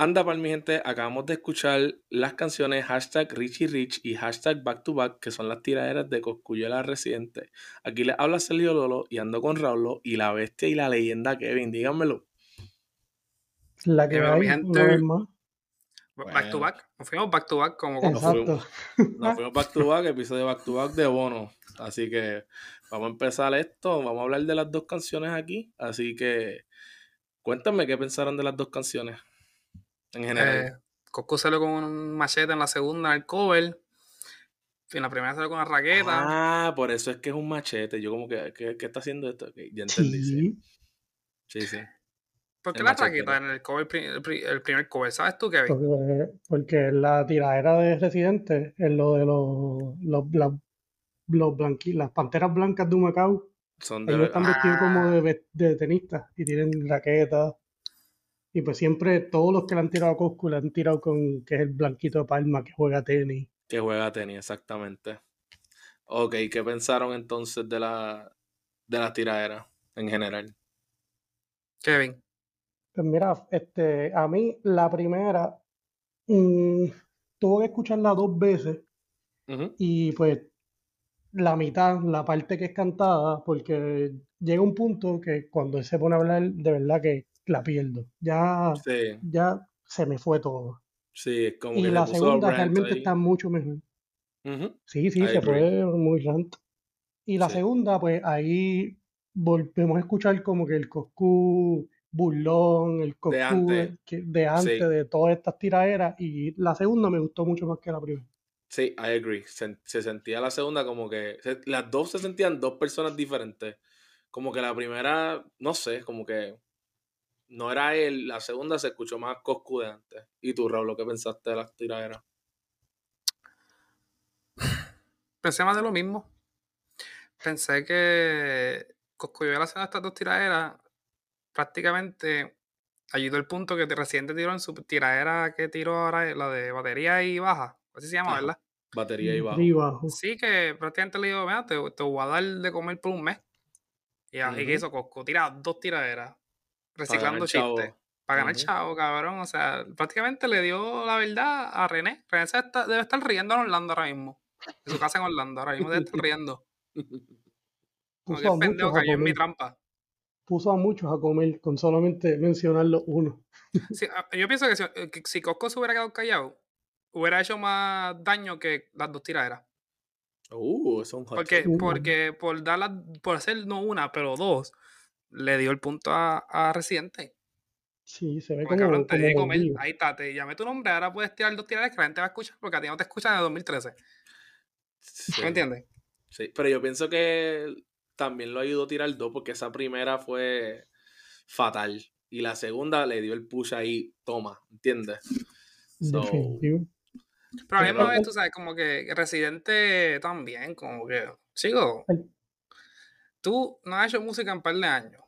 Anda, para mi gente, acabamos de escuchar las canciones hashtag Richie Rich y hashtag Back to Back, que son las tiraderas de Coscuyuela Residente. Aquí les habla Sergio Lolo y ando con Raulo y la bestia y la leyenda Kevin, díganmelo. La que va gente, más. Back to back, nos fuimos back to back como nos fuimos, nos fuimos back to back, episodio back to back de Bono. Así que vamos a empezar esto, vamos a hablar de las dos canciones aquí. Así que cuéntame qué pensaron de las dos canciones en general. Eh, Cosco salió con un machete en la segunda, en el cover. En la primera salió con una raqueta. Ah, por eso es que es un machete. Yo como que, ¿qué, qué está haciendo esto? ya entendí. Sí, sí. sí. ¿Por qué la raqueta en el, cover, el, primer cover? ¿Sabes tú, Kevin? Porque, porque la tiradera de Residente es lo de los, los, los las panteras blancas de Macao. Son de... Ellos están vestidos como ah. de, de tenistas y tienen raquetas. Y pues siempre todos los que le han tirado a Coscu le han tirado con que es el blanquito de Palma que juega tenis. Que juega tenis, exactamente. Ok, ¿qué pensaron entonces de la, de la tiradera en general? Kevin. Pues mira, este, a mí la primera mm, tuve que escucharla dos veces y pues la mitad, la parte que es cantada, porque llega un punto que cuando él se pone a hablar, de verdad que la pierdo. Ya, ya se me fue todo. Sí, como y la segunda realmente está mucho mejor. Sí, sí, se fue muy rant. Y la segunda, pues ahí volvemos a escuchar como que el Coscu burlón, el Coscu de antes, de, antes, de todas estas tiraderas. Y la segunda me gustó mucho más que la primera. Sí, I agree. Se, se, sentía la segunda como que. las dos se sentían dos personas diferentes. Como que la primera, no sé, como que no era él, la segunda se escuchó más Coscu de antes. ¿Y tú, Raúl, qué pensaste de las tiraderas? Pensé más de lo mismo. Pensé que Coscu iba haciendo estas dos tiraderas prácticamente ayudó el punto que Residente tiró en su tiradera que tiró ahora, la de batería y baja. Así se llama, ¿verdad? Batería y baja. Sí, que prácticamente le digo, mira, te, voy a dar de comer por un mes. Y así que hizo Cosco, tira dos tiraderas reciclando chistes. Para ganar chavo, cabrón. O sea, prácticamente le dio la verdad a René. René debe estar riendo en Orlando ahora mismo. En su casa en Orlando, ahora mismo debe estar riendo. Como que pendejo cayó en mi trampa. Puso a muchos a comer con solamente mencionarlo uno. Sí, ah, yo pienso que si, eh, que si Cosco se hubiera quedado callado, hubiera hecho más daño que las dos tiraderas. Uh, es un porque, porque por darla, por hacer no una, pero dos, le dio el punto a, a Residente. Sí, se ve como, cabrón, te comer. Ahí está, te llamé tu nombre, ahora puedes tirar dos tiradas que la gente va a escuchar porque a ti no te escuchan en 2013. ¿Me entiendes? Sí, pero yo pienso que también lo ayudó a tirar dos porque esa primera fue fatal y la segunda le dio el push ahí, toma, ¿entiendes? So, el problema es, tú sabes, como que Residente también, como que, sigo, tú no has hecho música en un par de años.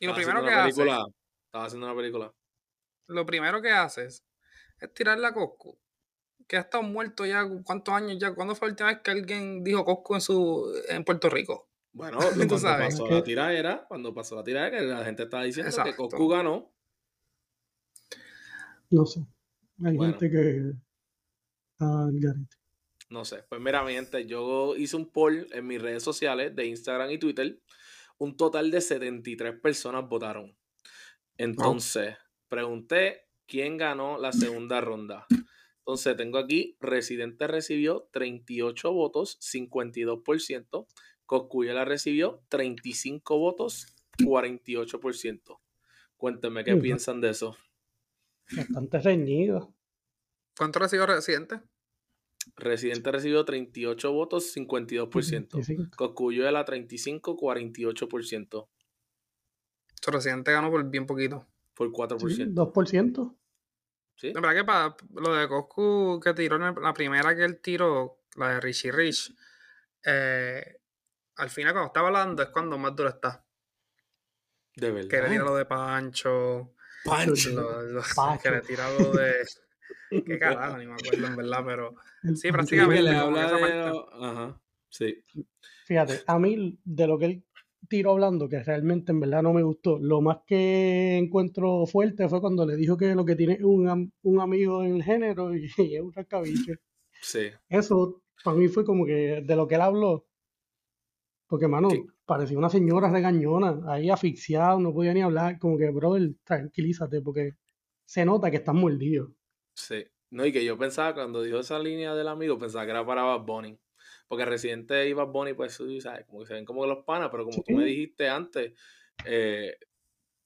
Y lo primero que haces. Estaba haciendo una película. Lo primero que haces es tirar la Cosco. Que ha estado muerto ya, ¿cuántos años ya? ¿Cuándo fue la última vez que alguien dijo Cosco en, su, en Puerto Rico? Bueno, cuando pasó la tiradera, cuando pasó la tiradera, que la gente estaba diciendo que Cosco ganó. No sé. Hay gente que. Ah, no sé. Pues mira, mi gente, yo hice un poll en mis redes sociales de Instagram y Twitter. Un total de 73 personas votaron. Entonces, pregunté quién ganó la segunda ronda. Entonces, tengo aquí, Residente recibió 38 votos, 52%. Coscuyela recibió 35 votos, 48%. Cuéntenme qué piensan de eso. Bastante reñido. ¿Cuánto recibió Residente? Residente recibió 38 votos, 52%. Coscuyuela 35, 48%. Residente ganó por bien poquito. Por 4%. 2%. ¿Sí? La verdad que para lo de Coscu que tiró la primera que él tiró, la de Richie Rich, eh, al final cuando estaba hablando es cuando más duro está. De verdad. Que le tira lo de Pancho. Pancho. Que le tira lo de... Qué carajo, ni me acuerdo en verdad, pero sí, prácticamente. Le habla de... Ajá, sí. Fíjate, a mí de lo que él tiro hablando, que realmente en verdad no me gustó. Lo más que encuentro fuerte fue cuando le dijo que lo que tiene es un, un amigo en el género y, es un rascabiche. Sí. Eso para mí fue como que de lo que él habló. Porque, mano, parecía una señora regañona, ahí asfixiada, no podía ni hablar. Como que, brother, tranquilízate, porque se nota que estás mordido. Sí. No, y que yo pensaba, cuando dijo esa línea del amigo, pensaba que era para Bad Bunny. Porque Residente y Bad Bunny, pues, ¿sabes? Como que se ven como los panas, pero como tú me dijiste antes, eh,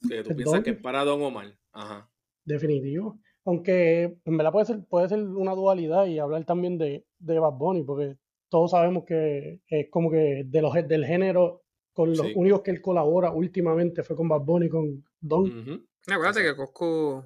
que tú piensas que es para Don Omar. Ajá. Definitivo. Aunque en verdad puede ser, puede ser una dualidad y hablar también de, de Bad Bunny, porque todos sabemos que es como que de los del género, con los únicos que él colabora últimamente fue con Bad Bunny, con Don. Acuérdate que Cosco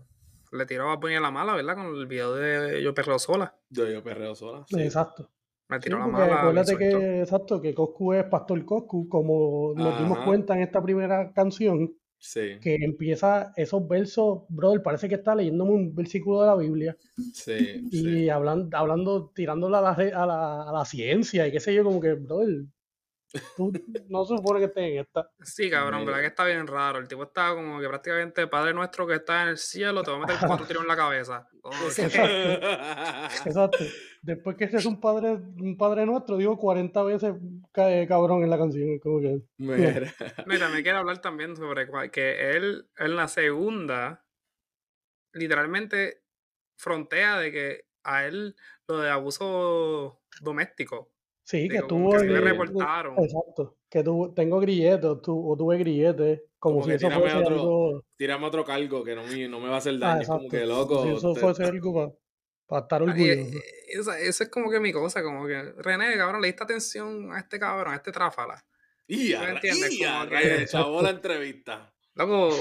le tiró a a la mala, ¿verdad? Con el video de Yo Perreo Sola. De Yo Perreo Sola. Exacto. Me tiró la mala. Acuérdate que, exacto, que Coscu es Pastor Coscu, como nos dimos cuenta en esta primera canción. Sí. Que empieza esos versos, brother, parece que está leyéndome un versículo de la Biblia. Sí. Y Hablando, hablando, tirándola a la, a, la, a la ciencia y qué sé yo, como que, brother, Tú no supone que estés en esta. Sí, cabrón, verdad que está bien raro. El tipo está como que prácticamente Padre nuestro que está en el cielo, te va a meter cuatro tiros en la cabeza. Exacto. Después que es un padre, un padre nuestro, digo 40 veces cae cabrón en la canción. Como que, Mira. Mira, me quiero hablar también sobre que él en la segunda literalmente frontea de que a él lo de abuso doméstico Sí, que tuvo. Que reportaron. Exacto. Que tuvo, tengo grilletes, tu, o tuve grilletes. Como, si eso fuese otro, algo. Tírame otro cargo que no me, no me va a hacer daño. Ah, como que loco. Si eso fuese algo para, estar orgulloso. Esa, es como que mi cosa, como que. René, cabrón, le diste atención a este cabrón, a este tráfala. Y a, y a, que... chavó la entrevista. Loco,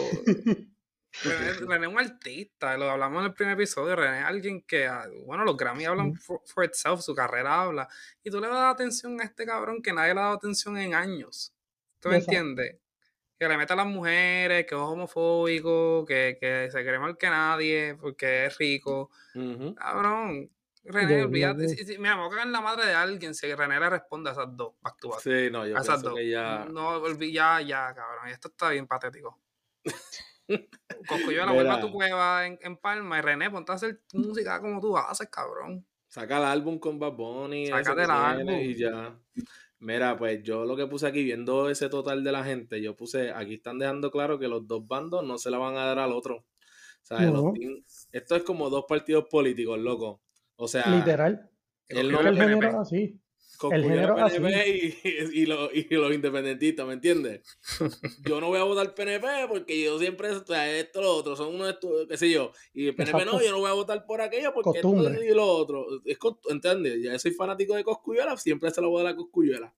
René, es un artista, lo hablamos en el primer episodio. René es alguien que, ah, bueno, los Grammy hablan for, itself, su carrera habla. Y tú le das atención a este cabrón que nadie le ha dado atención en años. ¿Tú me entiendes? Que le mete a las mujeres, que es homofóbico, que, que se cree mal que nadie porque es rico. Cabrón, René, olvídate. Si, me voy a en la madre de alguien si René le responde a esas dos, back to back. Sí, no, yo a esas dos. Que ya... No, ya, ya, cabrón. Esto está bien patético. Coscuyuela, vuelve a tu cueva en, en, Palma y René, ponte a hacer música como tú haces, cabrón. Saca el álbum con Bad Bunny. Sácate el álbum. Y ya. Mira, pues yo lo que puse aquí, viendo ese total de la gente, yo puse, aquí están dejando claro que los dos bandos no se la van a dar al otro. esto es como dos partidos políticos, loco. O sea, literal. El, el género así el género PNP y, y, los, y, los, independentistas, ¿me entiendes? yo no voy a votar PNP porque yo siempre, o sea, esto, lo otro, son unos, qué sé yo, y el PNP no, yo no voy a votar por aquello porque esto y lo otro. Es, ¿Entiendes? Ya soy fanático de Coscuyuela, siempre se lo voy a dar a Coscuyuela.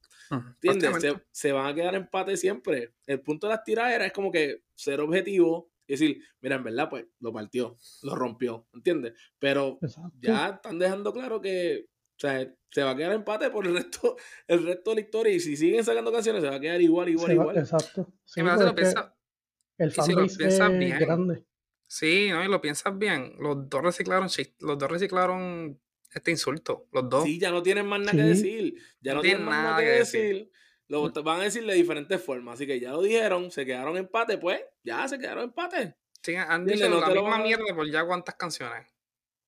¿Entiendes? Se, se, van a quedar empate siempre. El punto de las tiraderas es como que ser objetivo y decir, mira, en verdad, pues lo partió, lo rompió, ¿entiendes? Pero ya están dejando claro que o sea, se va a quedar empate por el resto, el resto de la historia. Y si siguen sacando canciones, se va a quedar igual, igual, igual. exacto. Sí, y lo piensa, el fanbase es bien, grande. Sí, no, y lo piensas bien. Los dos reciclaron, los dos reciclaron este insulto. Los dos. Sí, ya no tienen más nada que decir. Ya no, tienen más nada que decir. Lo van a decir de diferentes formas. Así que ya lo dijeron, se quedaron empate, pues ya se quedaron empate. Sí, han dicho la misma mierda por ya cuántas canciones.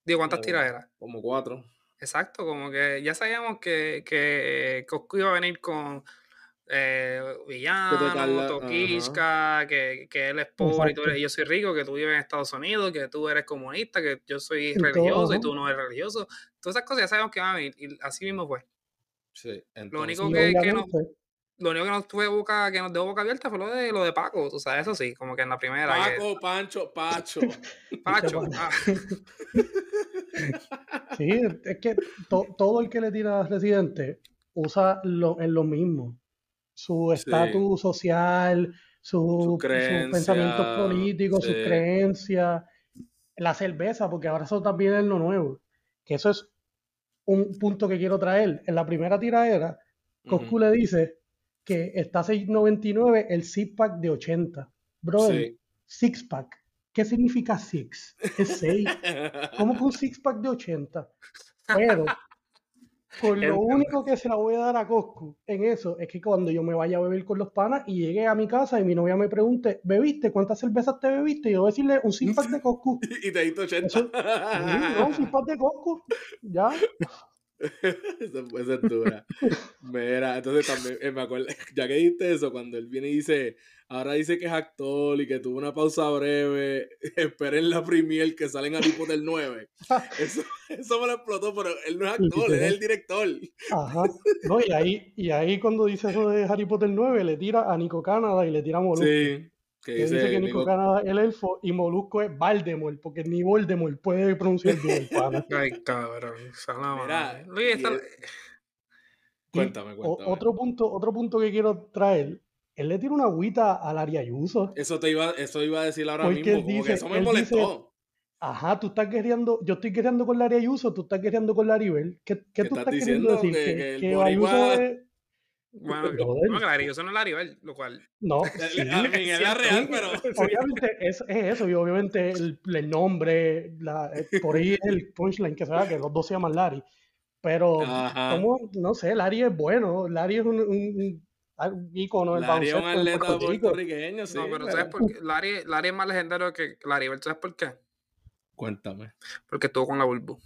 Digo, ¿cuántas tiraderas? Como cuatro. Exacto, como que ya sabíamos que, que Coscu iba a venir con eh, Villano, Toquisca, que, que él es pobre y, tú eres, yo soy rico, que tú vives en Estados Unidos, que tú eres comunista, que yo soy religioso y tú no eres religioso. Todas esas cosas ya sabíamos que iban a venir y así mismo fue. Sí, lo único que, que nos, lo único que nos tuve boca, que nos dejó boca abierta fue lo de lo de Paco, tú sabes, eso sí, como que en la primera. Paco, Pancho, Pacho. Pacho. Ah. Sí, es que todo el que le tira a Residente usa lo, en lo mismo. Su estatus social, su, sus pensamientos políticos, sus creencias, la cerveza, porque ahora eso también es lo nuevo. Que eso es un punto que quiero traer. En la primera tiradera, Coscu le dice que está 6.99 el six pack de 80. Brother, six pack. ¿Qué significa six? Es 6. ¿Cómo que un six pack de 80? Pero Por lo único que se la voy a dar a Coscu en eso es que cuando yo me vaya a beber con los panas y llegue a mi casa y mi novia me pregunte, ¿bebiste? ¿Cuántas cervezas te bebiste? Y yo voy a decirle un six de Coscu. y te diste 80. no, un six de Coscu. Ya. esa, es dura. Mira, entonces también eh, me acuerdo, ya que dijiste eso, cuando él viene y dice, ahora dice que es actor y que tuvo una pausa breve, esperen la premier que salen a tipo del 9. Eso, eso me lo explotó, pero él no es actor, él es el director. Ajá. No, y ahí, y ahí cuando dice eso de Harry Potter 9, le tira a Nico Canada y le tira a Molusco. Sí. Que, dice, que Nico, es el elfo y Molusco es Voldemort, porque ni Voldemort puede pronunciar bien Ay, cabrón. Mira, cuéntame, cuéntame. Otro punto, otro punto que quiero traer él le tira una agüita al Ari Ayuso. Eso te iba, eso iba a decir ahora mismo, dice, eso me molestó. Ajá, tú estás queriendo, yo estoy queriendo con Larry Ayuso, tú estás queriendo con Laribel. ¿Qué, qué, ¿Qué tú estás, queriendo decir? Que, que, que Ayuso es... Bueno, no, que Ayuso no es Laribel, lo cual... No, sí, es la real, pero... Obviamente es, es, eso, y obviamente el, el nombre, la, por ahí el punchline que se da, que los dos se llaman Larry. Pero, como, no sé, Larry es bueno, Larry es un, un un ícono del baloncesto. un atleta puertorriqueño, sí. No, pero, ¿sabes por qué? Larry, Larry, es más legendario que Laribel, ¿sabes por qué? Cuéntame. Porque estuvo con la Bulbu.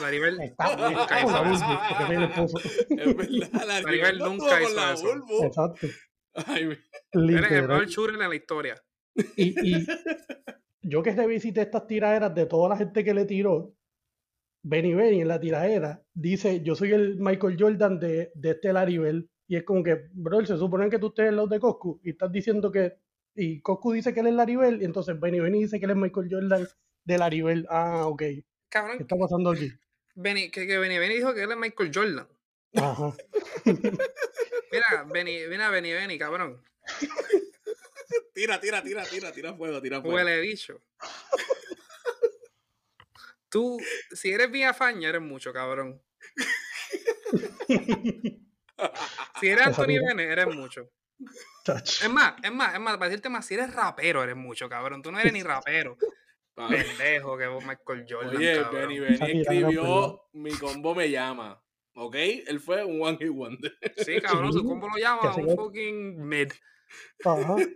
Laribel nunca hizo eso. Es verdad, Laribel nunca hizo eso. Exacto. Ay, Eres el mejor churri en la historia. Y, y yo que revisité estas tiraderas de toda la gente que le tiró, Benny Benny en la tiradera dice, yo soy el Michael Jordan de, de este Laribel y es como que, bro, se supone que tú estés en los de Coscu y estás diciendo que. Y Coscu dice que él es Laribel, y entonces Benny Benny dice que él es Michael Jordan de Laribel. Ah, ok. Cabrón. ¿Qué está pasando aquí? Benny, que, que Benny Benny dijo que él es Michael Jordan. Ajá. mira, Benny, mira, Benny Benny, cabrón. tira, tira, tira, tira, tira fuego, tira fuego. Huele bicho. Tú, si eres bien afaña, eres mucho, cabrón. si eres Anthony Bennett, eres mucho. Es más, es más, es más, para decirte más, si eres rapero, eres mucho, cabrón. Tú no eres ni rapero. Pendejo, que vos Michael Jordan. Oye, Benny Benny escribió Mi combo me llama. ¿Ok? Él fue un one hit wonder. Sí, cabrón, su combo lo llama un fucking mid. Ajá.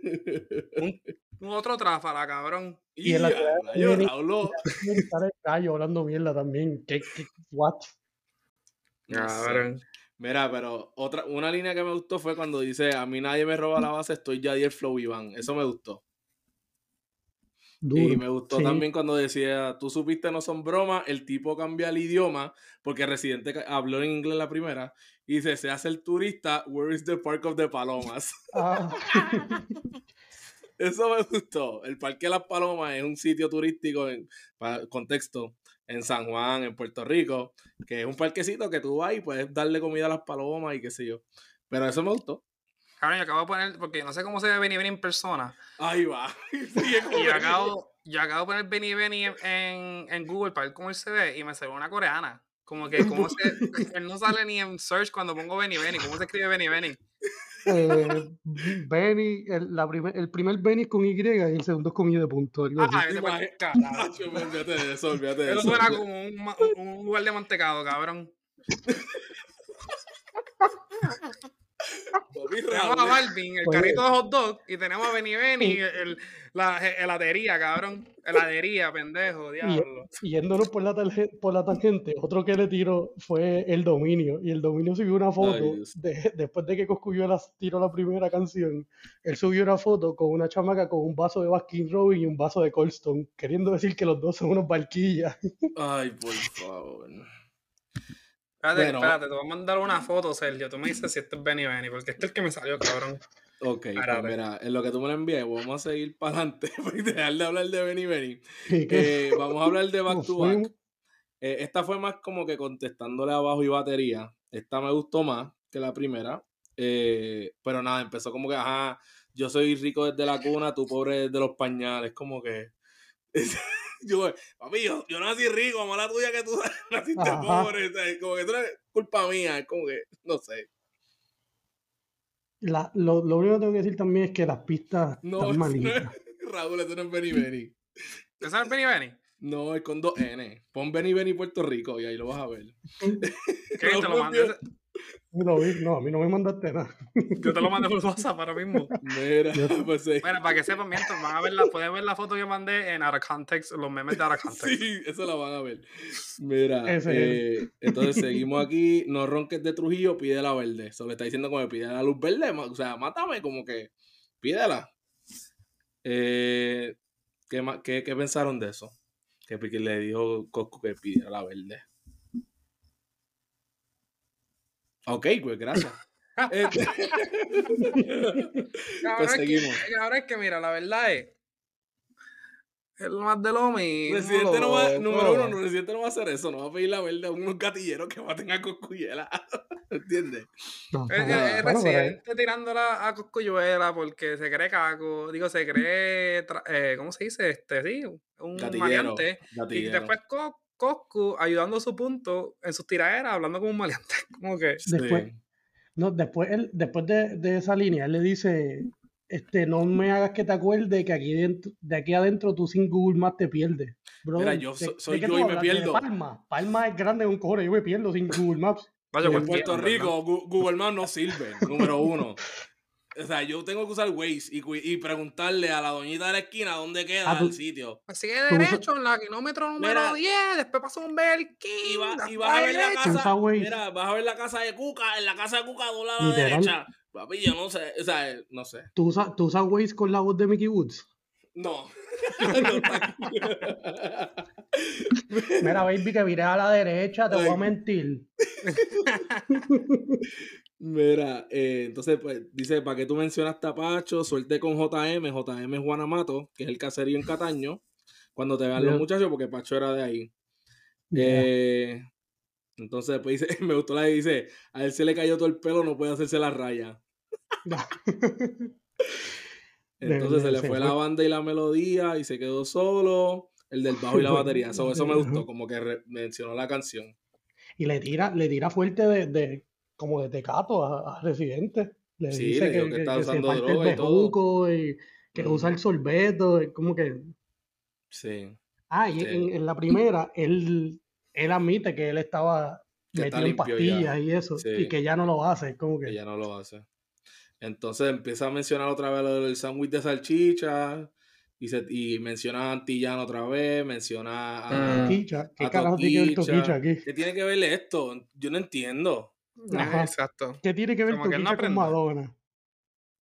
Un, otro tráfala, cabrón. Y, en la yo, habló. gallo hablando mierda también. ¿Qué, qué, what? Cabrón. Mira, pero otra, una línea que me gustó fue cuando dice, a mí nadie me roba la base, estoy ya el flow Iván. Eso me gustó. Y me gustó también cuando decía, tú supiste no son bromas, el tipo cambia el idioma, porque Residente habló en inglés la primera, y dice, se hace el turista, where is the park of the palomas? Ah. Eso me gustó. El Parque de las Palomas es un sitio turístico, en contexto, en San Juan, en Puerto Rico, que es un parquecito que tú vas y puedes darle comida a las palomas y qué sé yo. Pero eso me gustó. Claro, yo acabo de poner, porque no sé cómo se ve Benny Benny en persona. Ahí va. y yo acabo, yo acabo de poner Benny Benny en, en, Google para ver cómo él se ve y me salió una coreana. Como que cómo se, él no sale ni en search cuando pongo Benny Benny. ¿Cómo se escribe Benny Benny? Eh, Benny, el, la primer, el primer Benny con Y y el segundo es con I de punto. Ah, olvídate de eso, olvídate de eso. Eso suena como un, un lugar de mantecado, cabrón. Tenemos a Balvin, el carrito de hot dog, y tenemos a Benny Benny, el, la heladería, cabrón. Heladería, pendejo, diablo. Y, yéndonos por la, por la tangente, otro que le tiró fue el dominio. Y el dominio subió una foto, después de que Coscuyo tiró la primera canción, él subió una foto con una chamaca con un vaso de Baskin Robin y un vaso de Colston, queriendo decir que los dos son unos barquillas. Ay, por favor. Espérate, espérate, te voy a mandar una foto, Sergio. Tú me dices si este es Benny Benny, porque este es el que me salió, cabrón. Ok, pues mira, en lo que tú me lo envíes, vamos a seguir para adelante, para dejar de hablar de Benny Benny. Eh, vamos a hablar de Back to Back. Eh, esta fue más como que contestándole abajo y batería. Esta me gustó más que la primera. Eh, pero nada, empezó como que, ajá, yo soy rico desde la cuna, tú pobre desde los pañales. Como que. yo, papi, yo, yo, nací rico, mala tuya que tú naciste pobre. Como que tú eres culpa mía, es como que, no sé. La, lo, lo, único que tengo que decir también es que las pistas no, están malitas. No Raúl, eso no es Benny Benny. ¿Eso no es Benny Benny? No, es con dos N. Pon Benny Benny Puerto Rico y ahí lo vas a ver. ¿Qué? ¿Te lo mandé? No, no, a mí no me mandaste nada. Yo te lo mandé por WhatsApp ahora mismo. Mira, pues sí. Bueno, para que sepan, mientras van a ver la, pueden ver la foto que mandé en Out of Context, los memes de Out of Context. Sí, eso la van a ver. Mira, eh, entonces seguimos aquí. No ronques de Trujillo, pide la verde. Eso le está diciendo como pide la luz verde. O sea, mátame, como que pídela. Eh, ¿qué, qué, ¿Qué pensaron de eso? Que le dijo Cosco que pidiera la verde. Ok, pues gracias. Este, seguimos. ahora es que, mira, la verdad es. El más de lo mismo. Residente no va, número uno, el Residente no va a hacer eso, no va a pedir la verde a unos gatilleros que maten a Coscuyela. ¿Entiendes? el, Residente tirándola a Coscuyuela porque se cree caco, digo, se cree, eh, ¿cómo se dice? Este, sí, un gatillero, Y después Coscu ayudando a su punto en sus tiraderas, hablando como un maleante. Como que. Después, no, después, él, después de, de, esa línea, él le dice: este, No me hagas que te acuerdes que aquí dentro, de aquí adentro tú sin Google Maps te pierdes. Bro, Mira, yo soy yo y me pierdo. Palma. Palma es grande un cojones, yo me pierdo sin Google Maps. Vaya, en Puerto Rico, Google Maps no sirve, número uno. O sea, yo tengo que usar Waze y, y, preguntarle a la doñita de la esquina dónde queda ah, el sitio. Sigue derecho en la kilómetro número 10, después pasa un Belkin. Y, va, y vas a ver la casa. Mira, vas a ver la casa de Cuca, en la casa de Cuca dobla a la derecha. Papi, yo no sé, o sea, no sé. ¿Tú usas, ¿Tú usas Waze con la voz de Mickey Woods? No. Mira, baby, que viré a la derecha, te voy a mentir. Mira, eh, entonces, pues, dice, ¿para qué tú mencionas Tapacho? Suerte con JM. JM es Juanamato, que es el caserío en Cataño. Cuando te vean los muchachos, porque Pacho era de ahí. Eh, entonces, pues dice, me gustó la que dice, a él se le cayó todo el pelo, no puede hacerse la raya. entonces se le fue la banda y la melodía y se quedó solo. El del bajo y la batería. Eso, eso me gustó, como que mencionó la canción. Y le tira, le tira fuerte de como de tecato a, a Residente. Le sí, dice que, que, está usando droga y todo. Y que usa el sorbeto, como que... Sí. Ah, y En, la primera, él, él admite que él estaba metido en pastillas y eso, y que ya no lo hace, como que... que... ya no lo hace. Entonces empieza a mencionar otra vez lo del sándwich de salchicha, y, se, y menciona a Antillano otra vez, menciona a... Toquicha. ¿Qué carajo tiene que ver Toquicha aquí? ¿Qué tiene que ver esto? Yo no entiendo. Exacto. ¿Qué tiene que ver Toquicha con Madonna?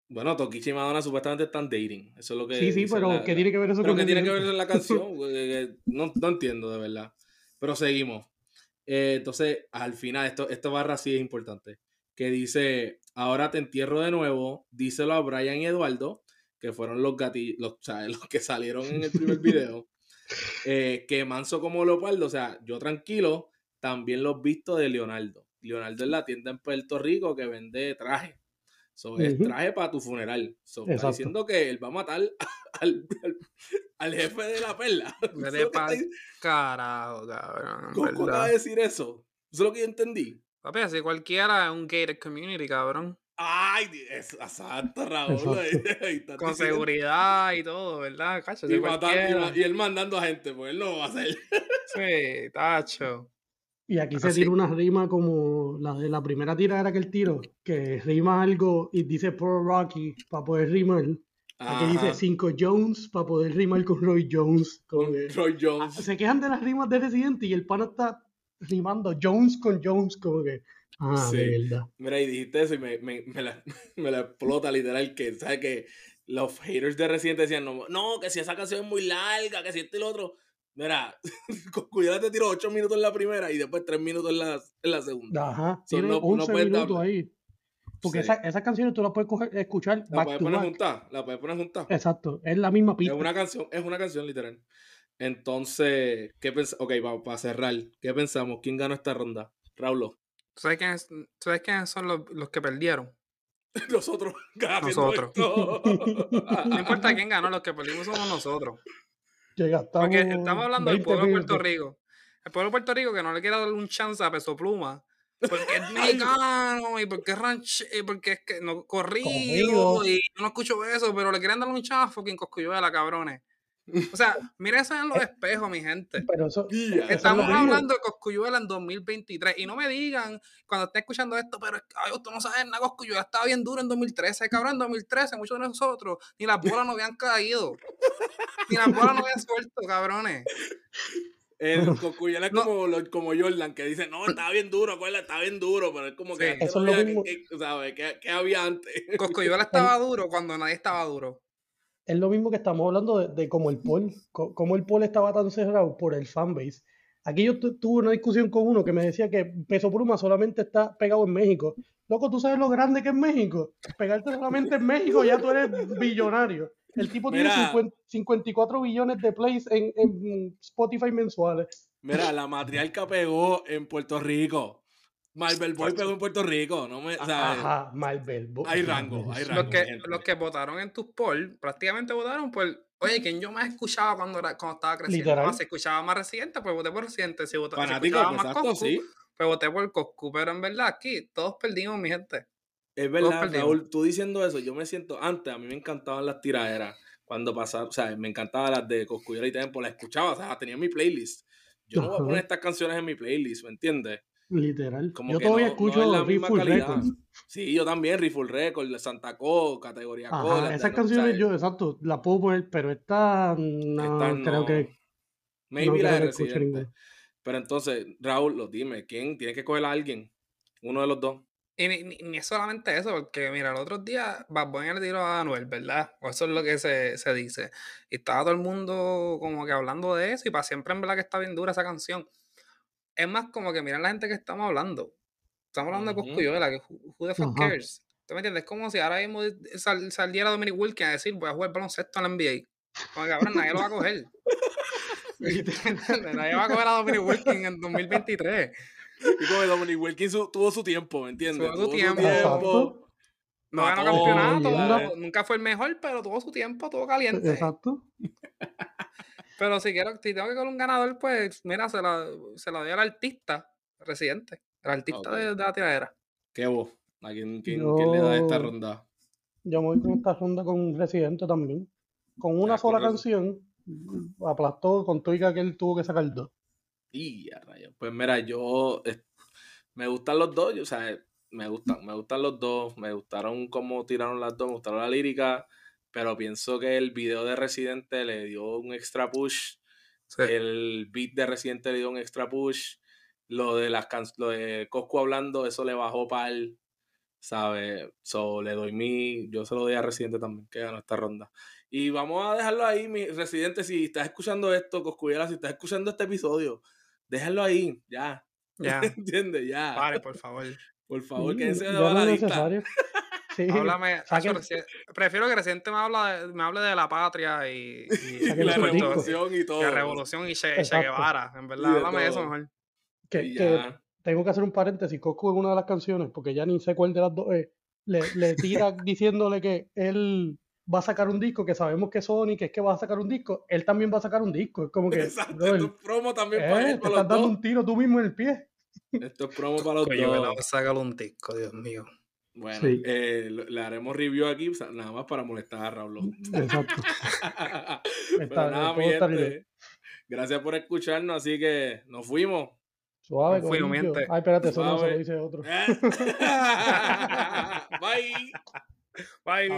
Bueno, Toquicha y Madonna supuestamente están dating. Eso es lo que. Sí, sí, pero ¿qué tiene que ver eso pero ¿qué tiene que ver en la canción? no, no entiendo, de verdad. Pero seguimos. Eh, entonces, al final, esto, esta barra sí es importante. Que dice: Ahora te entierro de nuevo. Díselo a Brian y Eduardo, que fueron los gatillos, los, los que salieron en el primer video. Eh, que manso como Leopardo, o sea, yo tranquilo, también los visto de Leonardo. Leonardo es la tienda en Puerto Rico que vende traje. So, es traje para tu funeral. So, está diciendo que él va a matar al, al, jefe de la perla. Carajo, cabrón. ¿Cómo va a decir eso? Eso es lo que yo entendí. Papi, así cualquiera es un gated community, cabrón. Ay, es, exacto, Raúl. Con seguridad y todo, ¿verdad? Cacho, y, y, él mandando a gente, pues él no va a hacer. sí, tacho. Y aquí se tira una rima como la de la primera tira era que el tiro, que rima algo y dice Pro Rocky para poder rimar. Aquí dice 5 Jones para poder rimar con Roy Jones. Con Roy Jones. Se quejan de las rimas de Residente y el pana está rimando Jones con Jones, como que. Ah, sí. de verdad. Mira, y dijiste eso y me, me, me, la, me la explota literal que, ¿sabes? Que los haters de Residente decían, no, no, que si esa canción es muy larga, que si este y lo otro. Mira, cuidado te tiró 8 minutos en la primera y después 3 minutos en la, en la segunda. Ajá, tiene no, 11 minutos ahí. Porque esa, esas canciones tú las puedes coger, escuchar La puedes poner juntas, la puedes poner juntas. Exacto, es la misma pista. Es una canción, es una canción literal. Entonces, ¿qué pensamos? Ok, vamos, para cerrar, ¿qué pensamos? ¿Quién ganó esta ronda? Raúl. ¿Sabes quiénes, ¿sabes quiénes son los, los que perdieron? nosotros. Nosotros. no importa quién ganó, los que perdimos somos nosotros. Porque estamos hablando del pueblo de Puerto Rico. El pueblo de Puerto Rico que no le quiere dar un chance a Peso Pluma. Porque es mexicano y porque es ranch, y porque es que no corrido y no escucho eso, pero le quieren dar un chance a fucking Coscuyuela, cabrones. O sea, mira eso en los espejos, mi gente. Pero eso, Estamos hablando de Coscuyuela en 2023. Y no me digan cuando esté escuchando esto, pero ay, tú no sabes nada, Coscuyuela estaba bien duro en 2013. Cabrón, en 2013, muchos de nosotros, ni las bolas no habían caído. ni las bolas no habían suelto, cabrones. El Coscuyuela es como, como Jordan, que dice, no, estaba bien duro, acuérdate, estaba bien duro, pero es como que, eso es lo mismo. ¿Qué, había antes? Coscuyuela estaba duro cuando nadie estaba duro es lo mismo que estamos hablando de, cómo el Paul, cómo el Paul estaba tan cerrado por el fanbase. Aquí yo tuve una discusión con uno que me decía que Peso Pluma solamente está pegado en México. Loco, ¿tú sabes lo grande que es México? Pegarte solamente en México ya tú eres billonario. El tipo tiene 54 billones de plays en, en Spotify mensuales. Mira, la matriarca pegó en Puerto Rico. Marvel Boy pegó en Puerto Rico, no me, Ajá, Marvel Boy. Hay rango, hay rango. Los que, los que votaron en tus polls prácticamente votaron por, oye, quien yo más escuchaba cuando, era, cuando estaba creciendo. Literal. se escuchaba más Residente, pues voté por Residente. Si, votaba, Fanático, más exacto, sí. pues voté por Coscu. Pero en verdad, aquí todos perdimos, mi gente. Es verdad, Raúl, tú diciendo eso, yo me siento, antes a mí me encantaban las tiraderas. Cuando pasaba, o sea, me encantaban las de Coscuyera y Tempo, las escuchaba, o sea, tenía mi playlist. Yo no voy a poner estas canciones en mi playlist, ¿me entiendes? Literal. yo todavía escucho no Riffle Records. Sí, yo también, Riffle Records, Santa Co, categoría Co. Esas canciones yo, exacto, las puedo poner, pero esta no, creo que. Maybe la de Residente. Pero entonces, Raúl, lo dime, ¿quién tiene que coger a alguien? Uno de los dos. Y ni, es solamente eso, porque mira, el otro día Bad Bunny le tiró a Anuel, ¿verdad? O eso es lo que se, se, dice. Y estaba todo el mundo como que hablando de eso, y para siempre en verdad que está bien dura esa canción es más como que miren la gente que estamos hablando. Estamos hablando de Coscuyola, que who, the fuck cares. ¿Tú me entiendes? Es como si ahora mismo saliera Dominic Wilkins a decir, voy a jugar baloncesto en la NBA. Como que ahora nadie lo va a coger. nadie va a coger a Dominic Wilkins en 2023. Y como Dominic Wilkins tuvo su tiempo, ¿me entiendes? Tuvo su tiempo. No ganó campeonato, nunca fue el mejor, pero tuvo su tiempo, tuvo caliente. Exacto. Pero si quiero, si tengo que con un ganador, pues mira, se la, se la doy al artista residente, el artista de, la tiradera. ¿Qué vos? ¿A quién, quién, le da esta ronda? Yo me voy con esta ronda con Residente también. Con una sola canción, aplastó con Tuica que él tuvo que sacar dos. Y a rayo. Pues mira, yo me gustan los dos, o sea, me gustan, me gustan los dos, me gustaron cómo tiraron las dos, me gustaron la lírica, pero pienso que el video de Residente le dio un extra push. El beat de Residente le dio un extra push. Lo de las lo de Cosco hablando, eso le bajó para él. ¿Sabe? So, le doy mi. Yo se lo doy a Residente también, que ganó esta ronda. Y vamos a dejarlo ahí, mi Residente. Si estás escuchando esto, Coscuyela, si estás escuchando este episodio, déjalo ahí, ya. Ya. ¿Entiendes? Ya. Vale, por favor. Por favor, que se va la lista. Háblame, prefiero que reciente me, habla me hable de la patria y, la revolución y todo. La revolución y Che, Guevara. En verdad, háblame de eso mejor. Que, tengo que hacer un paréntesis. Cosco en una de las canciones, porque ya ni sé cuál de las dos es, le, le tira diciéndole que él va a sacar un disco, que sabemos que Sony, que es que va a sacar un disco, él también va a sacar un disco. Es como que. Exacto, tu promo también para eh, él. Te estás dando un tiro tú mismo en el pie. Esto es promo para los dos. Sacar un disco, Dios mío. Bueno, eh, le haremos review aquí, nada más para molestar a Raúl. Exacto. Pero nada, mi gente, gracias por escucharnos, así que nos fuimos. Suave, nos fuimos, miente. Ay, espérate, eso no se lo dice otro. Bye. Bye.